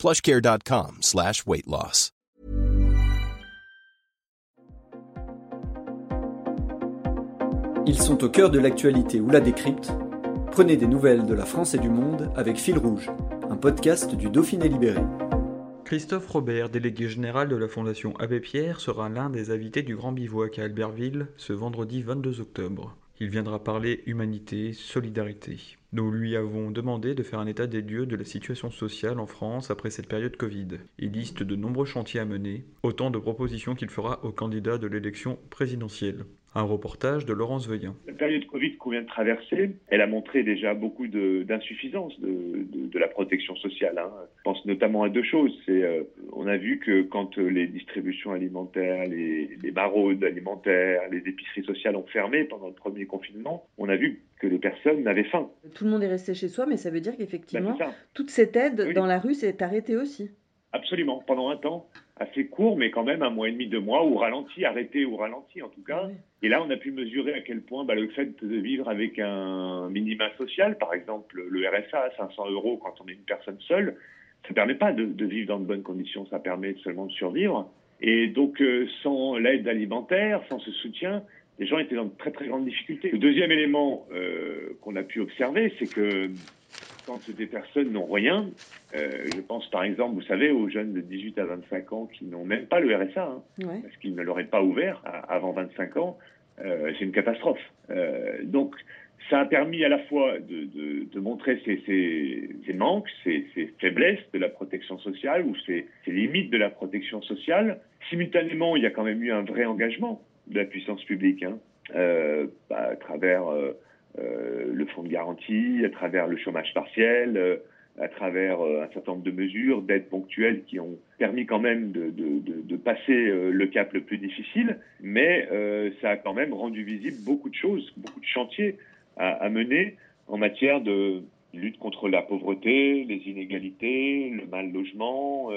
plushcare.com slash weight loss. Ils sont au cœur de l'actualité ou la décrypte. Prenez des nouvelles de la France et du monde avec Fil Rouge, un podcast du Dauphiné Libéré. Christophe Robert, délégué général de la Fondation Abbé Pierre, sera l'un des invités du Grand Bivouac à Albertville ce vendredi 22 octobre. Il viendra parler humanité, solidarité. Nous lui avons demandé de faire un état des lieux de la situation sociale en France après cette période Covid. Il liste de nombreux chantiers à mener, autant de propositions qu'il fera aux candidats de l'élection présidentielle. Un reportage de Laurence Veillant. La période Covid qu'on vient de traverser, elle a montré déjà beaucoup d'insuffisance de, de, de, la protection sociale. Hein. Je pense notamment à deux choses. Euh, on a vu que quand les distributions alimentaires, les, les maraudes alimentaires, les épiceries sociales ont fermé pendant le premier confinement, on a vu que les personnes n'avaient faim. Tout le monde est resté chez soi, mais ça veut dire qu'effectivement, ben toute cette aide oui. dans la rue s'est arrêtée aussi. Absolument, pendant un temps assez court, mais quand même un mois et demi, deux mois, ou ralenti, arrêté ou ralenti en tout cas. Oui. Et là, on a pu mesurer à quel point bah, le fait de vivre avec un minima social, par exemple le RSA à 500 euros quand on est une personne seule, ça ne permet pas de, de, vivre dans de bonnes conditions, ça permet seulement de survivre. Et donc, euh, sans l'aide alimentaire, sans ce soutien, les gens étaient dans de très très grandes difficultés. Le deuxième élément euh, qu'on a pu observer, c'est que quand des personnes n'ont rien, euh, je pense par exemple, vous savez, aux jeunes de 18 à 25 ans qui n'ont même pas le RSA, hein, ouais. parce qu'ils ne l'auraient pas ouvert à, avant 25 ans, euh, c'est une catastrophe. Donc, ça a permis à la fois de, de, de montrer ces, ces, ces manques, ces, ces, faiblesses de la protection sociale ou ces, limites de la protection sociale. Simultanément, il y a quand même eu un vrai engagement de la puissance publique, hein, euh, bah, à travers euh, euh, le fonds de garantie, à travers le chômage partiel, euh, à travers euh, un certain nombre de mesures d'aide ponctuelles qui ont permis quand même de, de, de, de passer le cap le plus difficile, mais ça a quand même rendu visible beaucoup de choses, beaucoup de chantiers à, à mener en matière de lutte contre la pauvreté, les inégalités, le mal logement,